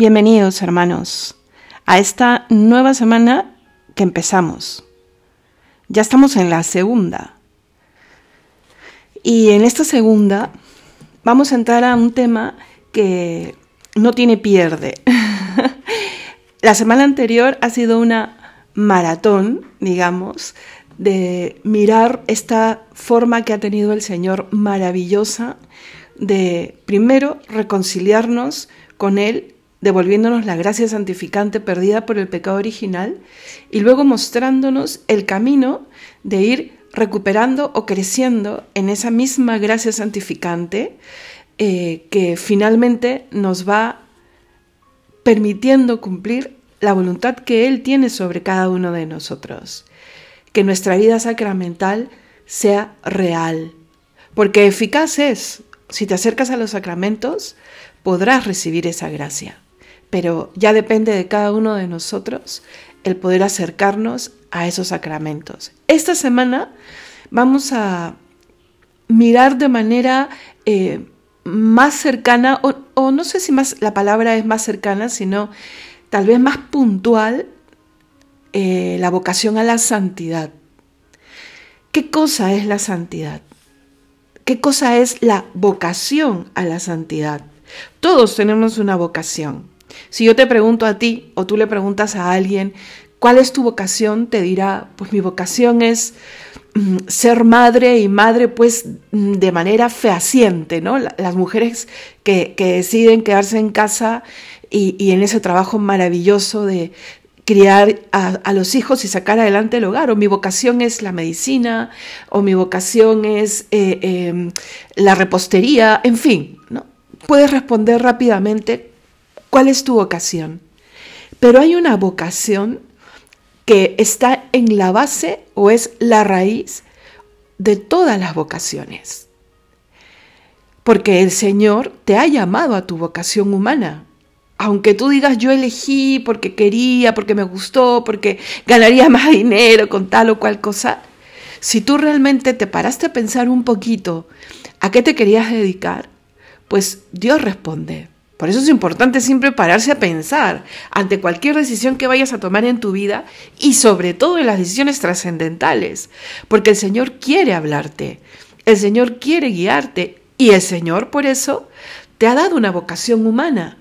Bienvenidos hermanos a esta nueva semana que empezamos. Ya estamos en la segunda. Y en esta segunda vamos a entrar a un tema que no tiene pierde. la semana anterior ha sido una maratón, digamos, de mirar esta forma que ha tenido el Señor maravillosa de primero reconciliarnos con Él devolviéndonos la gracia santificante perdida por el pecado original y luego mostrándonos el camino de ir recuperando o creciendo en esa misma gracia santificante eh, que finalmente nos va permitiendo cumplir la voluntad que Él tiene sobre cada uno de nosotros. Que nuestra vida sacramental sea real, porque eficaz es. Si te acercas a los sacramentos, podrás recibir esa gracia pero ya depende de cada uno de nosotros el poder acercarnos a esos sacramentos. Esta semana vamos a mirar de manera eh, más cercana, o, no sé si más la palabra es más cercana, sino tal vez más puntual, eh, la vocación a la santidad. ¿Qué cosa es la santidad? ¿Qué cosa es la vocación a la santidad? Todos tenemos una vocación. Si yo te pregunto a ti o tú le preguntas a alguien, ¿cuál es tu vocación? Te dirá, pues mi vocación es mm, ser madre y madre pues mm, de manera fehaciente, ¿no? Las mujeres que, deciden quedarse en casa y, en ese trabajo maravilloso de criar a, los hijos y sacar adelante el hogar, o mi vocación es la medicina, o mi vocación es eh, em, la repostería, en fin, ¿no? Puedes responder rápidamente cuál es tu vocación. Pero hay una vocación que está en la base o es la raíz de todas las vocaciones. Porque el Señor te ha llamado a tu vocación humana. Aunque tú digas yo elegí porque quería, porque me gustó, porque ganaría más dinero con tal o cual cosa, si tú realmente te paraste a pensar un poquito a qué te querías dedicar, pues Dios responde. Por eso es importante siempre pararse a pensar ante cualquier decisión que vayas a tomar en tu vida y sobre todo en las decisiones trascendentales, porque el Señor quiere hablarte, el Señor quiere guiarte y el Señor por eso te ha dado una vocación humana.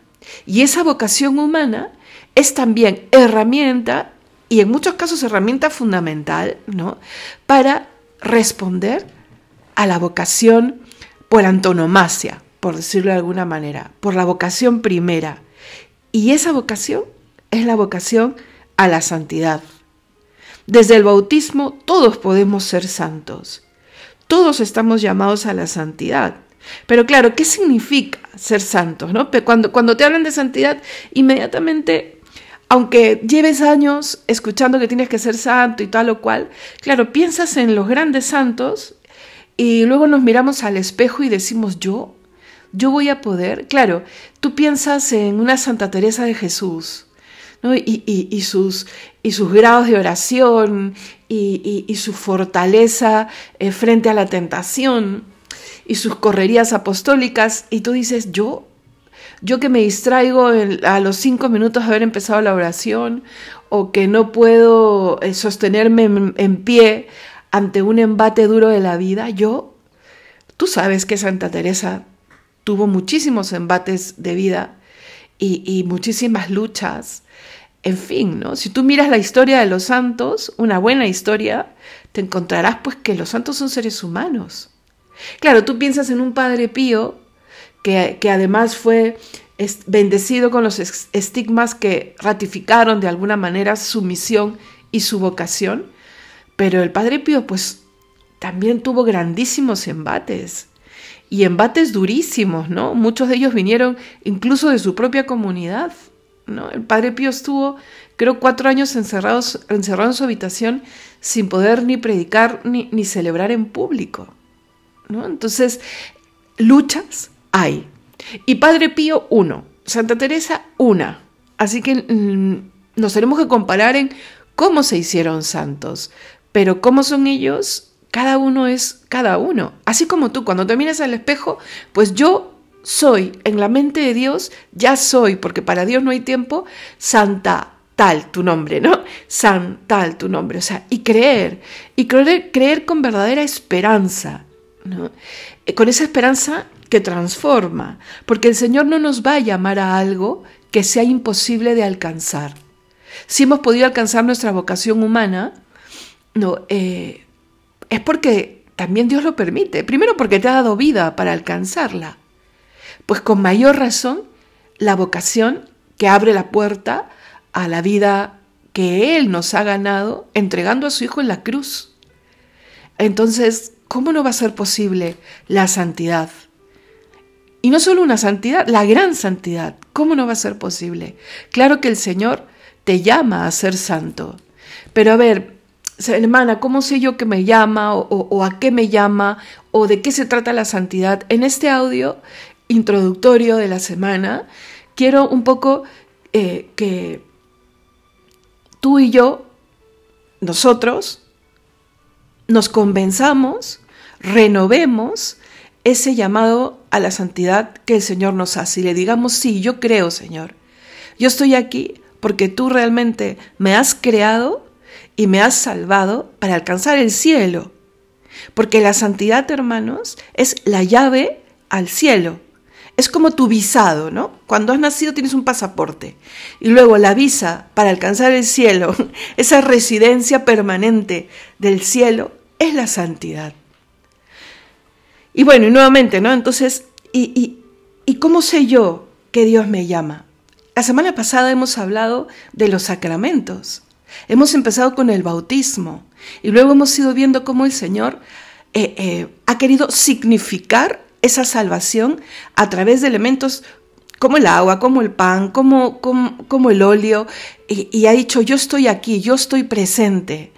Y esa vocación humana es también herramienta y en muchos casos herramienta fundamental, ¿no? Para responder a la vocación por antonomasia, por decirlo de alguna manera, por la vocación primera. Y esa vocación es la vocación a la santidad. Desde el bautismo todos podemos ser santos. Todos estamos llamados a la santidad. Pero claro, ¿qué significa ser santos? ¿no? Cuando, cuando te hablan de santidad, inmediatamente, aunque lleves años escuchando que tienes que ser santo y tal o cual, claro, piensas en los grandes santos y luego nos miramos al espejo y decimos, yo, yo voy a poder, claro, tú piensas en una Santa Teresa de Jesús, ¿no? y, sus, y sus grados de oración y, su fortaleza eh, frente a la tentación y sus correrías apostólicas, y tú dices, yo, yo que me distraigo a los cinco minutos de haber empezado la oración, o que no puedo eh, sostenerme en pie ante un embate duro de la vida, yo, tú sabes que Santa Teresa tuvo muchísimos embates de vida y, muchísimas luchas. En fin, ¿no? Si tú miras la historia de los santos, una buena historia, te encontrarás pues que los santos son seres humanos. Claro, tú piensas en un Padre Pío que, que además fue bendecido con los estigmas que ratificaron de alguna manera su misión y su vocación, pero el Padre Pío pues también tuvo grandísimos embates y embates durísimos, ¿no? Muchos de ellos vinieron incluso de su propia comunidad, ¿no? El padre Pío estuvo, creo, cuatro años encerrados, encerrado en su habitación sin poder ni predicar ni, ni celebrar en público, ¿no? Entonces, luchas hay. Y Padre Pío, uno. Santa Teresa, una. Así que mm, nos tenemos que comparar en cómo se hicieron santos, pero cómo son ellos cada uno es cada uno. Así como tú, cuando te miras al espejo, pues yo soy, en la mente de Dios ya soy, porque para Dios no hay tiempo, santa tal tu nombre, ¿no? San tal tu nombre, o sea, y creer, y creer, creer con verdadera esperanza, ¿no? Eh, con esa esperanza que transforma, porque el Señor no nos va a llamar a algo que sea imposible de alcanzar. Si hemos podido alcanzar nuestra vocación humana, no, eh, es porque también Dios lo permite. Primero porque te ha dado vida para alcanzarla. Pues con mayor razón, la vocación que abre la puerta a la vida que Él nos ha ganado entregando a su Hijo en la cruz. Entonces, ¿cómo no va a ser posible la santidad? Y no solo una santidad, la gran santidad. ¿Cómo no va a ser posible? Claro que el Señor te llama a ser santo. Pero a ver, hermana, ¿cómo sé yo que me llama o, a qué me llama o de qué se trata la santidad? En este audio introductorio de la semana, quiero un poco eh, que tú y yo, nosotros, nos convenzamos, renovemos ese llamado a la santidad que el Señor nos hace y le digamos, sí, yo creo, Señor. Yo estoy aquí porque tú realmente me has creado y me has salvado para alcanzar el cielo. Porque la santidad, hermanos, es la llave al cielo. Es como tu visado, ¿no? Cuando has nacido tienes un pasaporte y luego la visa para alcanzar el cielo, esa residencia permanente del cielo, es la santidad. Y bueno, y nuevamente, ¿no? Entonces, ¿y, y cómo sé yo que Dios me llama? La semana pasada hemos hablado de los sacramentos. Hemos empezado con el bautismo y luego hemos ido viendo cómo el Señor eh, eh, ha querido significar esa salvación a través de elementos como el agua, como el pan, como, como, el óleo, y, y, ha dicho, yo estoy aquí, yo estoy presente,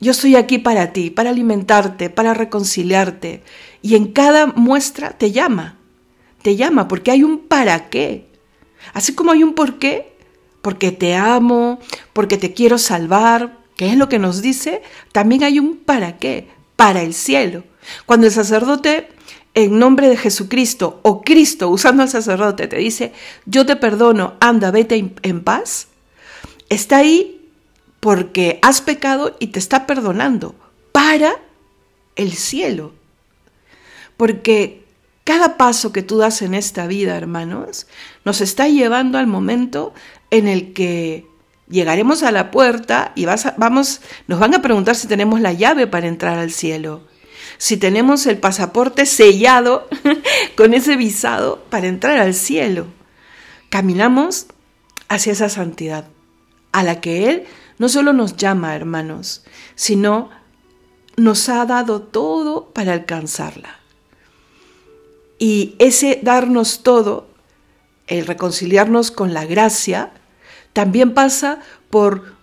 yo estoy aquí para ti, para alimentarte, para reconciliarte, y en cada muestra te llama, te llama, porque hay un para qué. Así como hay un por qué, porque te amo, porque te quiero salvar, que es lo que nos dice, también hay un para qué, para el cielo. Cuando el sacerdote en nombre de Jesucristo o Cristo usando al sacerdote te dice, yo te perdono, anda, vete en paz, está ahí porque has pecado y te está perdonando para el cielo. Porque cada paso que tú das en esta vida, hermanos, nos está llevando al momento en el que llegaremos a la puerta y vamos, nos van a preguntar si tenemos la llave para entrar al cielo, si tenemos el pasaporte sellado con ese visado para entrar al cielo. Caminamos hacia esa santidad, a la que Él no solo nos llama, hermanos, sino nos ha dado todo para alcanzarla. Y ese darnos todo, el reconciliarnos con la gracia, también pasa por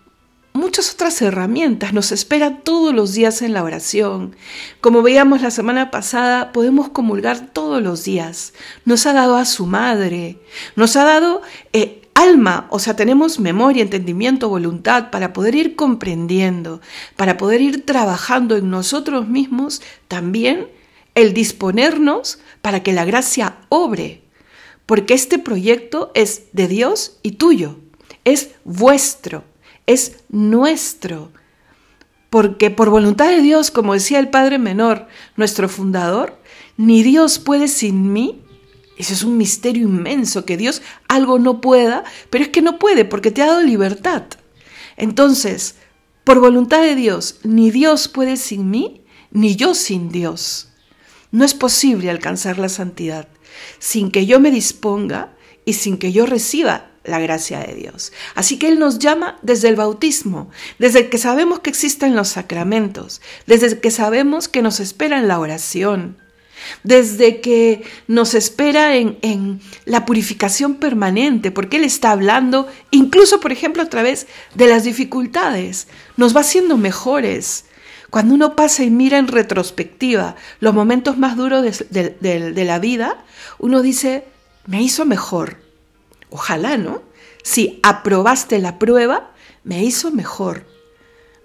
muchas otras herramientas, nos espera todos los días en la oración. Como veíamos la semana pasada, podemos comulgar todos los días. Nos ha dado a su madre, nos ha dado eh, alma, o sea, tenemos memoria, entendimiento, voluntad para poder ir comprendiendo, para poder ir trabajando en nosotros mismos también el disponernos para que la gracia obre, porque este proyecto es de Dios y tuyo es vuestro, es nuestro. Porque por voluntad de Dios, como decía el Padre Menor, nuestro fundador, ni Dios puede sin mí. Ese es un misterio inmenso, que Dios algo no pueda, pero es que no puede porque te ha dado libertad. Entonces, por voluntad de Dios, ni Dios puede sin mí, ni yo sin Dios. No es posible alcanzar la santidad sin que yo me disponga y sin que yo reciba la gracia de Dios. Así que Él nos llama desde el bautismo, desde que sabemos que existen los sacramentos, desde que sabemos que nos espera en la oración, desde que nos espera en, en, la purificación permanente, porque Él está hablando, incluso por ejemplo a través de las dificultades, nos va haciendo mejores. Cuando uno pasa y mira en retrospectiva los momentos más duros de, de la vida, uno dice, me hizo mejor, Ojalá, ¿no? Si aprobaste la prueba, me hizo mejor.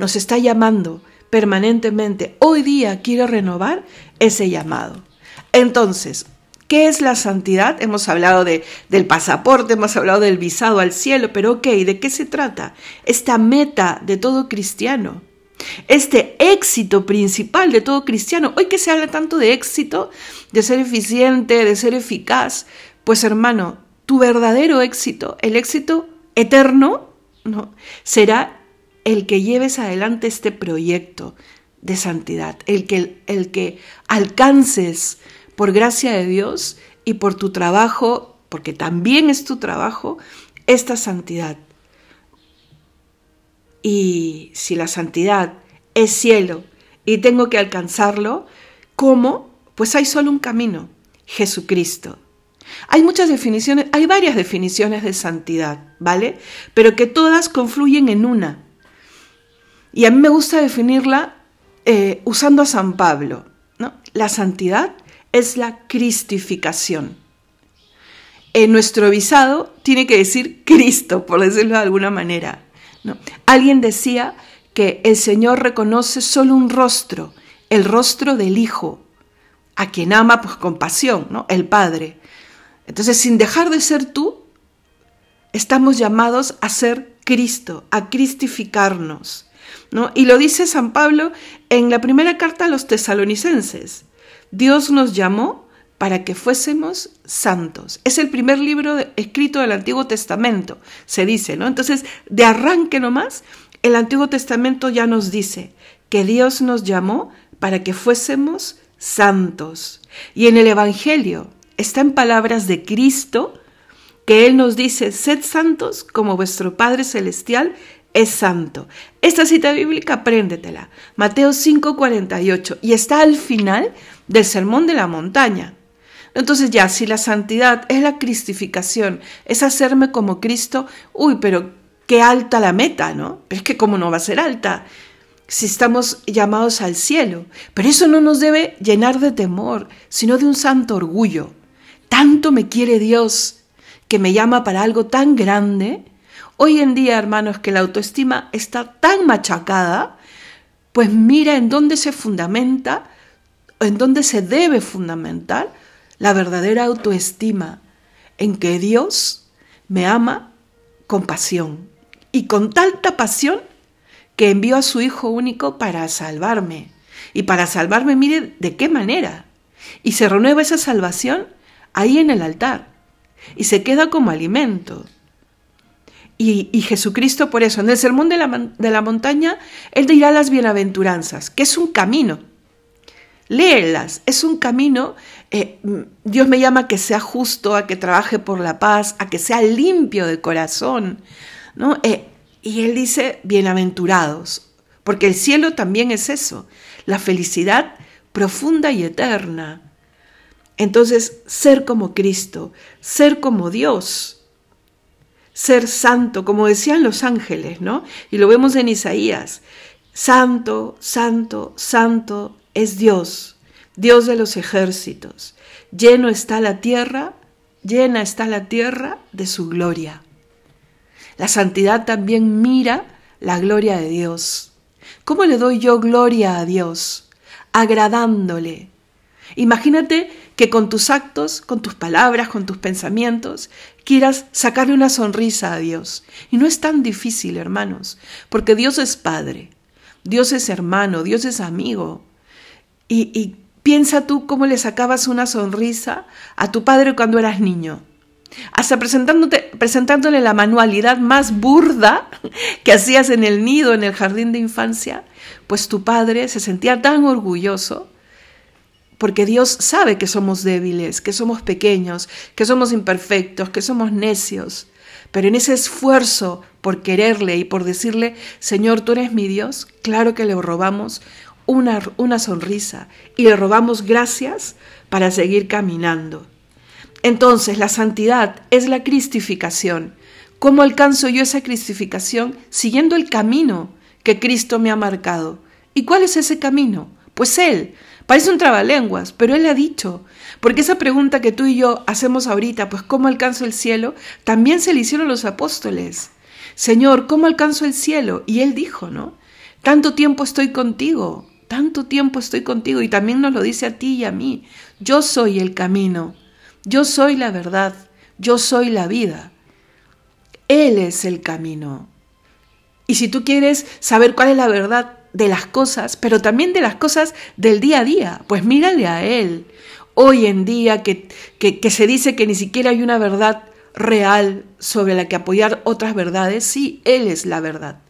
Nos está llamando permanentemente. Hoy día quiero renovar ese llamado. Entonces, ¿Qué es la santidad? Hemos hablado de, del pasaporte, hemos hablado del visado al cielo, pero ok, ¿de qué se trata? Esta meta de todo cristiano, este éxito principal de todo cristiano. Hoy que se habla tanto de éxito, de ser eficiente, de ser eficaz, pues hermano, tu verdadero éxito, el éxito eterno, ¿no? será el que lleves adelante este proyecto de santidad, el que, el que alcances por gracia de Dios y por tu trabajo, porque también es tu trabajo, esta santidad. Y si la santidad es cielo y tengo que alcanzarlo, ¿cómo? Pues hay solo un camino, Jesucristo. Hay muchas definiciones, hay varias definiciones de santidad, ¿vale? Pero que todas confluyen en una. Y a mí me gusta definirla eh, usando a San Pablo. ¿no? La santidad es la cristificación. En nuestro visado tiene que decir Cristo, por decirlo de alguna manera. ¿no? Alguien decía que el Señor reconoce solo un rostro, el rostro del Hijo, a quien ama pues, con pasión, ¿no? el Padre. Entonces, sin dejar de ser tú, estamos llamados a ser Cristo, a cristificarnos. ¿no? Y lo dice San Pablo en la primera carta a los tesalonicenses. Dios nos llamó para que fuésemos santos. Es el primer libro escrito del Antiguo Testamento, se dice, ¿no? Entonces, de arranque nomás, el Antiguo Testamento ya nos dice que Dios nos llamó para que fuésemos santos. Y en el Evangelio, está en palabras de Cristo que Él nos dice, sed santos como vuestro Padre Celestial es santo. Esta cita bíblica, apréndetela. Mateo 5:48 y está al final del Sermón de la Montaña. Entonces ya, si la santidad es la cristificación, es hacerme como Cristo, uy, pero qué alta la meta, ¿no? Pero es que cómo no va a ser alta si estamos llamados al cielo. Pero eso no nos debe llenar de temor, sino de un santo orgullo. Tanto me quiere Dios que me llama para algo tan grande. Hoy en día, hermanos, que la autoestima está tan machacada, pues mira en dónde se fundamenta, en dónde se debe fundamentar la verdadera autoestima, en que Dios me ama con pasión y con tanta pasión que envió a su Hijo único para salvarme. Y para salvarme, mire de qué manera. Y se renueva esa salvación ahí en el altar y se queda como alimento. Y, Jesucristo por eso, en el sermón de la, de la montaña, Él dirá las bienaventuranzas, que es un camino. Léelas, es un camino, eh, Dios me llama a que sea justo, a que trabaje por la paz, a que sea limpio de corazón. ¿no? Eh, y Él dice, bienaventurados, porque el cielo también es eso, la felicidad profunda y eterna. Entonces, ser como Cristo, ser como Dios, ser santo, como decían los ángeles, ¿no? Y lo vemos en Isaías. Santo, santo, santo es Dios, Dios de los ejércitos. Lleno está la tierra, llena está la tierra de su gloria. La santidad también mira la gloria de Dios. ¿Cómo le doy yo gloria a Dios? Agradándole, Imagínate que con tus actos, con tus palabras, con tus pensamientos, quieras sacarle una sonrisa a Dios. Y no es tan difícil, hermanos, porque Dios es Padre, Dios es hermano, Dios es amigo. Y, piensa tú cómo le sacabas una sonrisa a tu padre cuando eras niño. Hasta presentándote, presentándole la manualidad más burda que hacías en el nido, en el jardín de infancia, pues tu padre se sentía tan orgulloso porque Dios sabe que somos débiles, que somos pequeños, que somos imperfectos, que somos necios. Pero en ese esfuerzo por quererle y por decirle, Señor, tú eres mi Dios, claro que le robamos una, una sonrisa y le robamos gracias para seguir caminando. Entonces, la santidad es la cristificación. ¿Cómo alcanzo yo esa cristificación? Siguiendo el camino que Cristo me ha marcado. ¿Y cuál es ese camino? Pues Él, Parece un trabalenguas, pero Él ha dicho. Porque esa pregunta que tú y yo hacemos ahorita, pues ¿cómo alcanzo el cielo? También se le hicieron los apóstoles. Señor, ¿cómo alcanzo el cielo? Y Él dijo, ¿no? Tanto tiempo estoy contigo, tanto tiempo estoy contigo. Y también nos lo dice a ti y a mí. Yo soy el camino. yo soy la verdad, yo soy la vida. Él es el camino. Y si tú quieres saber cuál es la verdad de las cosas, pero también de las cosas del día a día, pues mírale a Él. Hoy en día que, que, se dice que ni siquiera hay una verdad real sobre la que apoyar otras verdades, sí, Él es la verdad.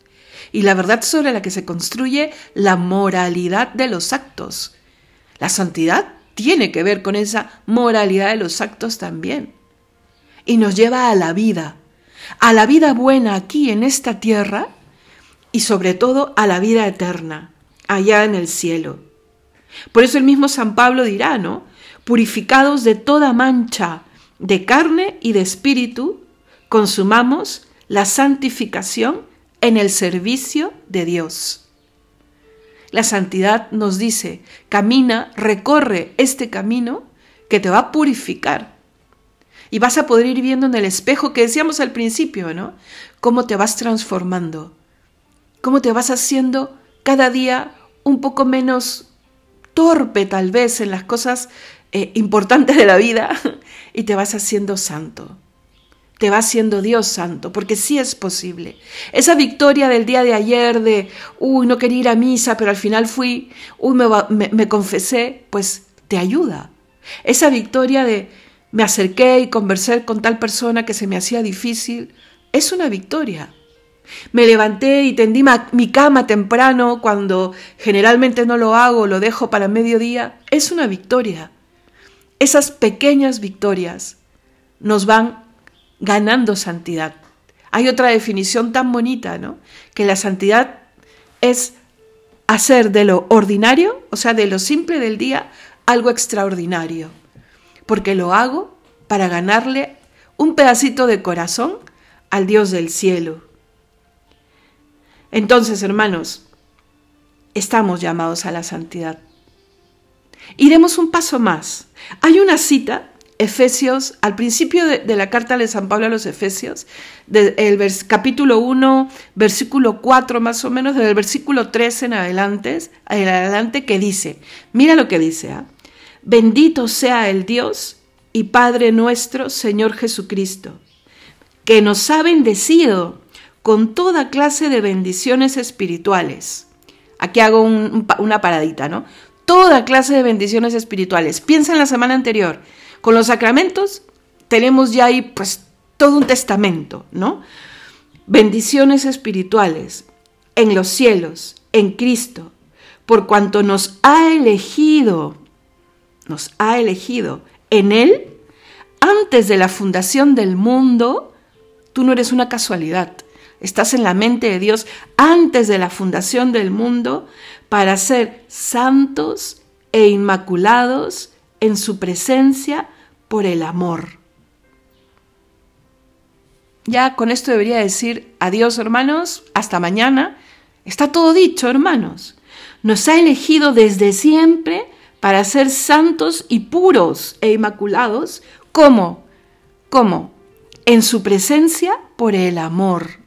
Y la verdad sobre la que se construye la moralidad de los actos. La santidad tiene que ver con esa moralidad de los actos también. Y nos lleva a la vida, a la vida buena aquí en esta tierra y sobre todo a la vida eterna, allá en el cielo. Por eso el mismo San Pablo dirá, ¿no? Purificados de toda mancha de carne y de espíritu, consumamos la santificación en el servicio de Dios. La santidad nos dice, camina, recorre este camino que te va a purificar. Y vas a poder ir viendo en el espejo que decíamos al principio, ¿no? Cómo te vas transformando, cómo te vas haciendo cada día un poco menos torpe tal vez en las cosas eh, importantes de la vida y te vas haciendo santo te va haciendo Dios santo, porque sí es posible. Esa victoria del día de ayer de, uy, no quería ir a misa, pero al final fui, uy, me, me confesé, pues te ayuda. Esa victoria de, me acerqué y conversé con tal persona que se me hacía difícil, es una victoria. Me levanté y tendí mi cama temprano cuando generalmente no lo hago, lo dejo para mediodía, es una victoria. Esas pequeñas victorias nos van ganando santidad. Hay otra definición tan bonita, ¿no? Que la santidad es hacer de lo ordinario, o sea, de lo simple del día, algo extraordinario. Porque lo hago para ganarle un pedacito de corazón al Dios del cielo. Entonces, hermanos, estamos llamados a la santidad. Iremos un paso más. Hay una cita Efesios, al principio de, la carta de San Pablo a los Efesios, del capítulo 1, versículo 4 más o menos, del versículo 3 en adelante, adelante que dice, mira lo que dice, ¿ah? bendito sea el Dios y Padre nuestro, Señor Jesucristo, que nos ha bendecido con toda clase de bendiciones espirituales. Aquí hago una paradita, ¿no? Toda clase de bendiciones espirituales. Piensa en la semana anterior con los sacramentos tenemos ya ahí pues todo un testamento, ¿no? Bendiciones espirituales en los cielos, en Cristo, por cuanto nos ha elegido, nos ha elegido en Él antes de la fundación del mundo, tú no eres una casualidad, estás en la mente de Dios antes de la fundación del mundo para ser santos e inmaculados en su presencia por el amor. Ya con esto debería decir adiós hermanos, hasta mañana. Está todo dicho hermanos. Nos ha elegido desde siempre para ser santos y puros e inmaculados. ¿Cómo? ¿Cómo? En su presencia por el amor.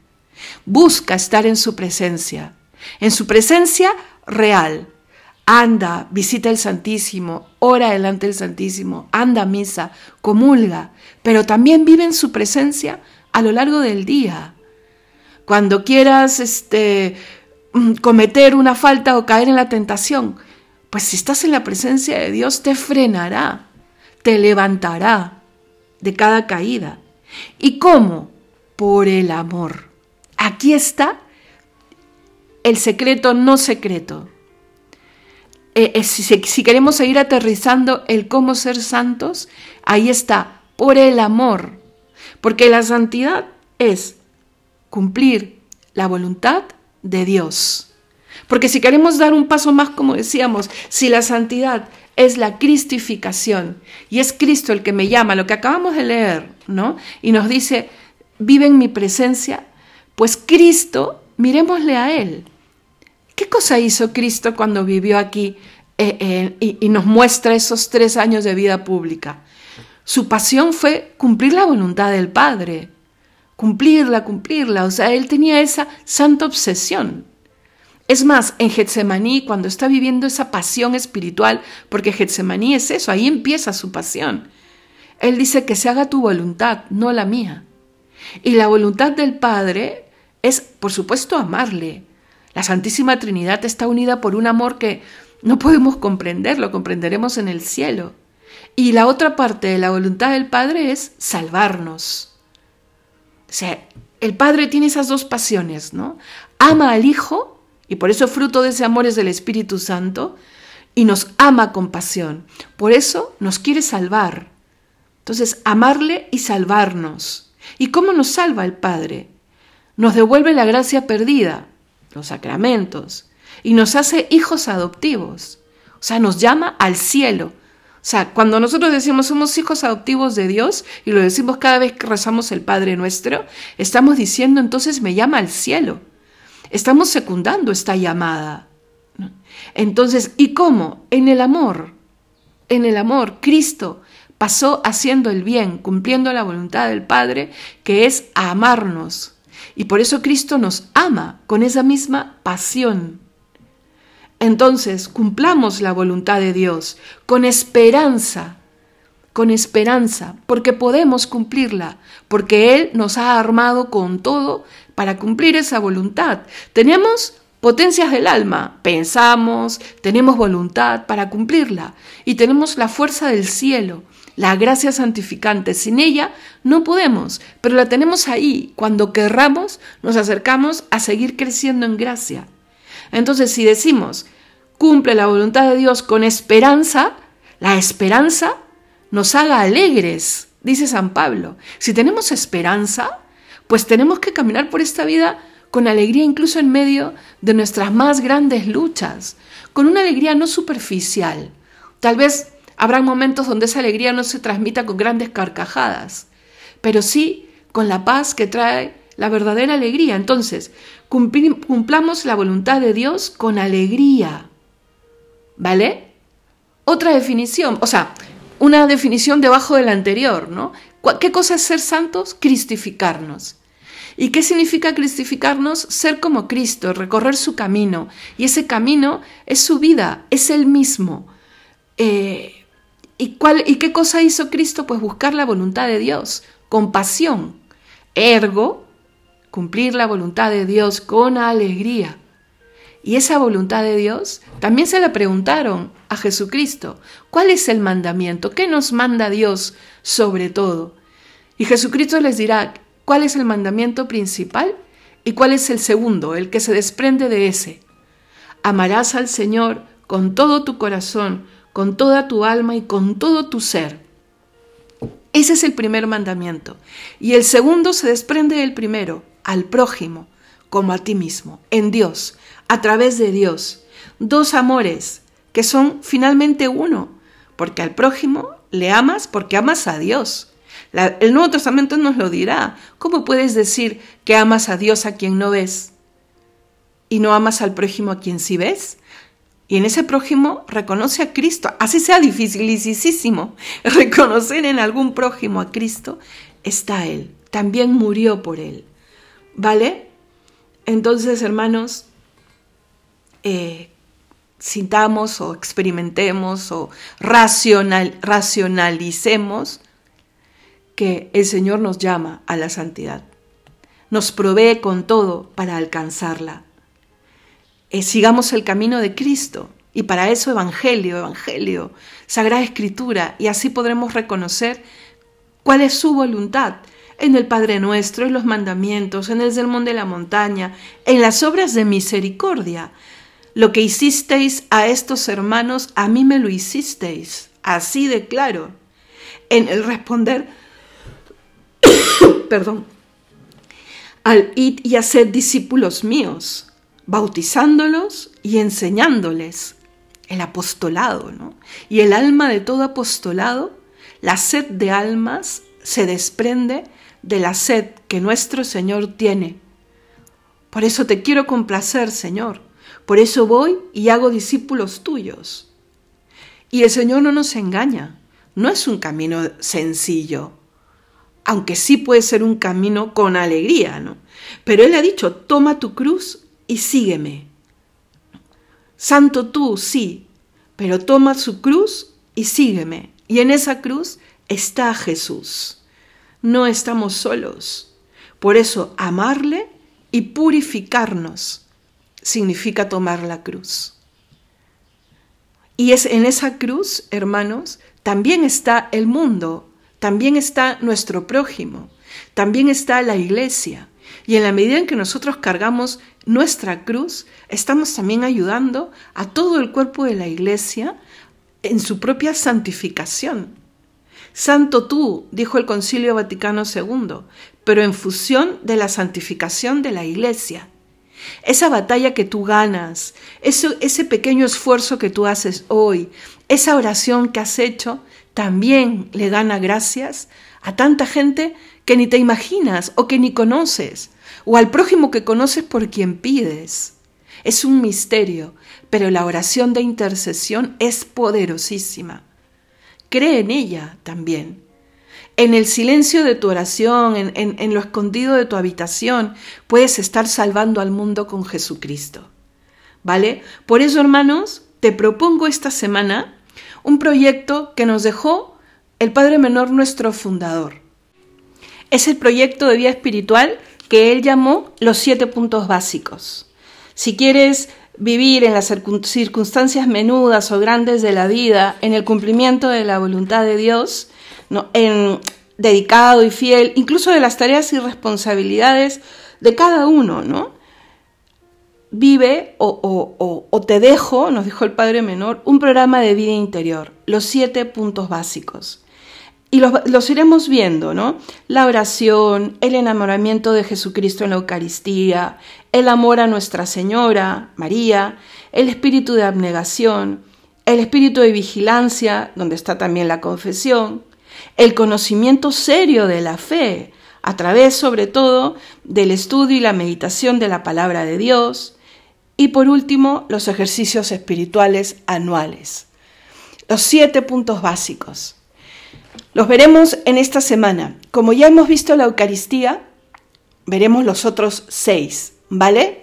Busca estar en su presencia. En su presencia real, anda, visita el Santísimo, ora delante del Santísimo, anda a misa, comulga, pero también vive en su presencia a lo largo del día. Cuando quieras este, mm, cometer una falta o caer en la tentación, pues si estás en la presencia de Dios te frenará, te levantará de cada caída. ¿Y cómo? Por el amor. Aquí está el secreto no secreto eh, eh, si, queremos seguir aterrizando el cómo ser santos, ahí está, por el amor. Porque la santidad es cumplir la voluntad de Dios. Porque si queremos dar un paso más, como decíamos, si la santidad es la cristificación y es Cristo el que me llama, lo que acabamos de leer, ¿no? Y nos dice, vive en mi presencia, pues Cristo, miremosle a Él. ¿Qué cosa hizo Cristo cuando vivió aquí eh, eh, y, nos muestra esos tres años de vida pública? Su pasión fue cumplir la voluntad del Padre, cumplirla, cumplirla. O sea, él tenía esa santa obsesión. Es más, en Getsemaní, cuando está viviendo esa pasión espiritual, porque Getsemaní es eso, ahí empieza su pasión. Él dice que se haga tu voluntad, no la mía. Y la voluntad del Padre es, por supuesto, amarle. La Santísima Trinidad está unida por un amor que no podemos comprender, lo comprenderemos en el cielo. Y la otra parte de la voluntad del Padre es salvarnos. O sea, el Padre tiene esas dos pasiones, ¿no? Ama al Hijo, y por eso fruto de ese amor es del Espíritu Santo, y nos ama con pasión. Por eso nos quiere salvar. Entonces, amarle y salvarnos. ¿Y cómo nos salva el Padre? Nos devuelve la gracia perdida, los sacramentos, y nos hace hijos adoptivos. O sea, nos llama al cielo. O sea, cuando nosotros decimos somos hijos adoptivos de Dios y lo decimos cada vez que rezamos el Padre nuestro, estamos diciendo entonces me llama al cielo. Estamos secundando esta llamada. Entonces, ¿y cómo? En el amor. En el amor, Cristo pasó haciendo el bien, cumpliendo la voluntad del Padre, que es amarnos. Y por eso Cristo nos ama con esa misma pasión. Entonces, cumplamos la voluntad de Dios con esperanza, con esperanza, porque podemos cumplirla, porque Él nos ha armado con todo para cumplir esa voluntad. Tenemos potencias del alma, pensamos, tenemos voluntad para cumplirla y tenemos la fuerza del cielo, la gracia santificante. Sin ella no podemos, pero la tenemos ahí. Cuando querramos, nos acercamos a seguir creciendo en gracia. Entonces, si decimos, cumple la voluntad de Dios con esperanza, la esperanza nos haga alegres, dice San Pablo. Si tenemos esperanza, pues tenemos que caminar por esta vida con alegría incluso en medio de nuestras más grandes luchas, con una alegría no superficial. Tal vez habrá momentos donde esa alegría no se transmita con grandes carcajadas, pero sí con la paz que trae la verdadera alegría. Entonces, cumplamos la voluntad de Dios con alegría. ¿Vale? Otra definición, o sea, una definición debajo de la anterior, ¿no? ¿Qué cosa es ser santos? Cristificarnos. ¿Y qué significa cristificarnos? Ser como Cristo, recorrer su camino. Y ese camino es su vida, es Él mismo. Eh, ¿y, cuál, ¿Y qué cosa hizo Cristo? Pues buscar la voluntad de Dios, con pasión. Ergo, cumplir la voluntad de Dios con alegría. Y esa voluntad de Dios también se la preguntaron a Jesucristo. ¿Cuál es el mandamiento? ¿Qué nos manda Dios sobre todo? Y Jesucristo les dirá, ¿cuál es el mandamiento principal? ¿Y cuál es el segundo, el que se desprende de ese? Amarás al Señor con todo tu corazón, con toda tu alma y con todo tu ser. Ese es el primer mandamiento. Y el segundo se desprende del primero, al prójimo, como a ti mismo, en Dios, a través de Dios. Dos amores que son finalmente uno, porque al prójimo le amas porque amas a Dios. el Nuevo Testamento nos lo dirá. ¿Cómo puedes decir que amas a Dios a quien no ves y no amas al prójimo a quien sí ves? Y en ese prójimo reconoce a Cristo, así sea dificilísimo reconocer en algún prójimo a Cristo, está Él, también murió por Él. ¿Vale? Entonces, hermanos, eh, sintamos o experimentemos o racional, racionalicemos que el Señor nos llama a la santidad. Nos provee con todo para alcanzarla. Eh, sigamos el camino de Cristo y para eso Evangelio, Evangelio, Sagrada Escritura y así podremos reconocer cuál es su voluntad en el Padre Nuestro, en los mandamientos, en el Sermón de la Montaña, en las obras de misericordia. Lo que hicisteis a estos hermanos, a mí me lo hicisteis, así de claro. En el responder, perdón, al id y hacer discípulos míos, bautizándolos y enseñándoles el apostolado, ¿no? Y el alma de todo apostolado, la sed de almas, se desprende de la sed que nuestro Señor tiene. Por eso te quiero complacer, Señor. Por eso voy y hago discípulos tuyos. Y el Señor no nos engaña. No es un camino sencillo, aunque sí puede ser un camino con alegría, ¿no? Pero Él ha dicho, toma tu cruz y sígueme. Santo tú, sí, pero toma su cruz y sígueme. Y en esa cruz está Jesús. No estamos solos. Por eso, amarle y purificarnos significa tomar la cruz. Y es en esa cruz, hermanos, también está el mundo, también está nuestro prójimo, también está la iglesia. Y en la medida en que nosotros cargamos nuestra cruz, estamos también ayudando a todo el cuerpo de la iglesia en su propia santificación. Santo tú, dijo el Concilio Vaticano II, pero en fusión de la santificación de la iglesia. Esa batalla que tú ganas, ese, ese pequeño esfuerzo que tú haces hoy, esa oración que has hecho, también le gana gracias a tanta gente que ni te imaginas o que ni conoces, o al prójimo que conoces por quien pides. Es un misterio, pero la oración de intercesión es poderosísima. Cree en ella también. En el silencio de tu oración, en, en, lo escondido de tu habitación, puedes estar salvando al mundo con Jesucristo. ¿Vale? Por eso, hermanos, te propongo esta semana un proyecto que nos dejó el Padre Menor, nuestro fundador. Es el proyecto de vida espiritual que él llamó los siete puntos básicos. Si quieres vivir en las circunstancias menudas o grandes de la vida, en el cumplimiento de la voluntad de Dios, ¿no? en, dedicado y fiel, incluso de las tareas y responsabilidades de cada uno, ¿no? Vive o, o te dejo, nos dijo el Padre Menor, un programa de vida interior, los siete puntos básicos y los, iremos viendo, ¿no? La oración, el enamoramiento de Jesucristo en la Eucaristía, el amor a Nuestra Señora, María, el espíritu de abnegación, el espíritu de vigilancia, donde está también la confesión, el conocimiento serio de la fe, a través sobre todo del estudio y la meditación de la palabra de Dios, y por último, los ejercicios espirituales anuales. Los siete puntos básicos. Los veremos en esta semana. Como ya hemos visto la Eucaristía, veremos los otros seis, ¿vale?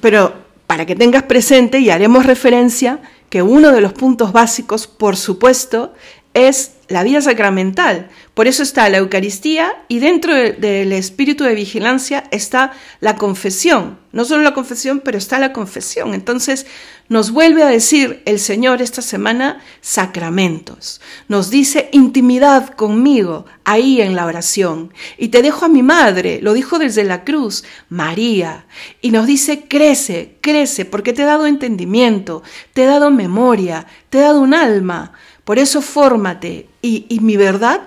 Pero para que tengas presente y haremos referencia que uno de los puntos básicos, por supuesto, es la vida sacramental. Por eso está la Eucaristía y dentro del espíritu de vigilancia está la confesión. No solo la confesión, pero está la confesión. Entonces nos vuelve a decir el Señor esta semana sacramentos. Nos dice intimidad conmigo ahí en la oración. Y te dejo a mi madre, lo dijo desde la cruz, María. Y nos dice crece, crece, porque te he dado entendimiento, te he dado memoria, te he dado un alma por eso fórmate y, mi verdad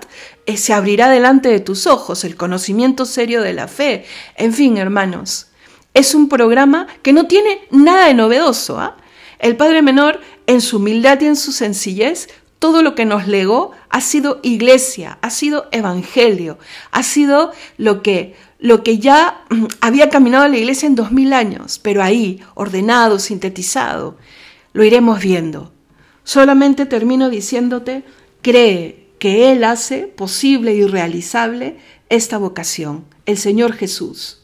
eh, se abrirá delante de tus ojos, el conocimiento serio de la fe. En fin, hermanos, es un programa que no tiene nada de novedoso. ¿ah? El Padre Menor, en su humildad y en su sencillez, todo lo que nos legó ha sido iglesia, ha sido evangelio, ha sido lo que, lo que ya mm, había caminado la iglesia en dos mil años, pero ahí, ordenado, sintetizado, lo iremos viendo. Solamente termino diciéndote, cree que Él hace posible y realizable esta vocación, el Señor Jesús.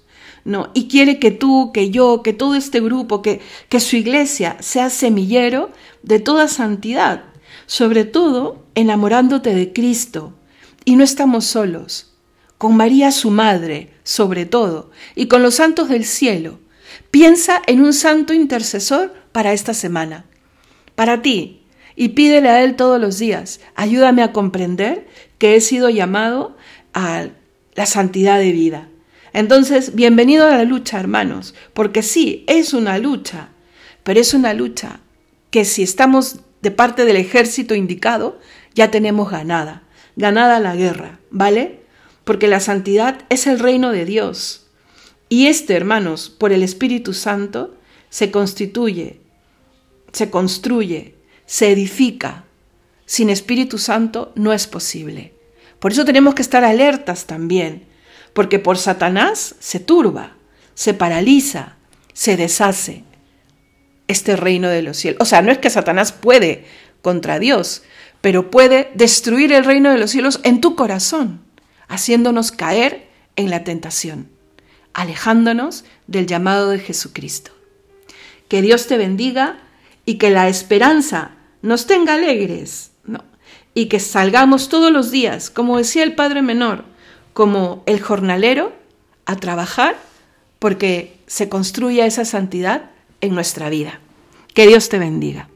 No, y quiere que tú, que yo, que todo este grupo, que, que su iglesia sea semillero de toda santidad, sobre todo enamorándote de Cristo. Y no estamos solos, con María su madre, sobre todo, y con los santos del cielo. Piensa en un santo intercesor para esta semana. Para ti, y pídele a Él todos los días, ayúdame a comprender que he sido llamado a la santidad de vida. Entonces, bienvenido a la lucha, hermanos, porque sí, es una lucha, pero es una lucha que si estamos de parte del ejército indicado, ya tenemos ganada, ganada la guerra, ¿vale? Porque la santidad es el reino de Dios. Y este, hermanos, por el Espíritu Santo, se constituye, se construye, se edifica. Sin Espíritu Santo no es posible. Por eso tenemos que estar alertas también, porque por Satanás se turba, se paraliza, se deshace este reino de los cielos. O sea, no es que Satanás puede contra Dios, pero puede destruir el reino de los cielos en tu corazón, haciéndonos caer en la tentación, alejándonos del llamado de Jesucristo. Que Dios te bendiga y que la esperanza nos tenga alegres, ¿no? y que salgamos todos los días, como decía el Padre Menor, como el jornalero, a trabajar porque se construya esa santidad en nuestra vida. Que Dios te bendiga.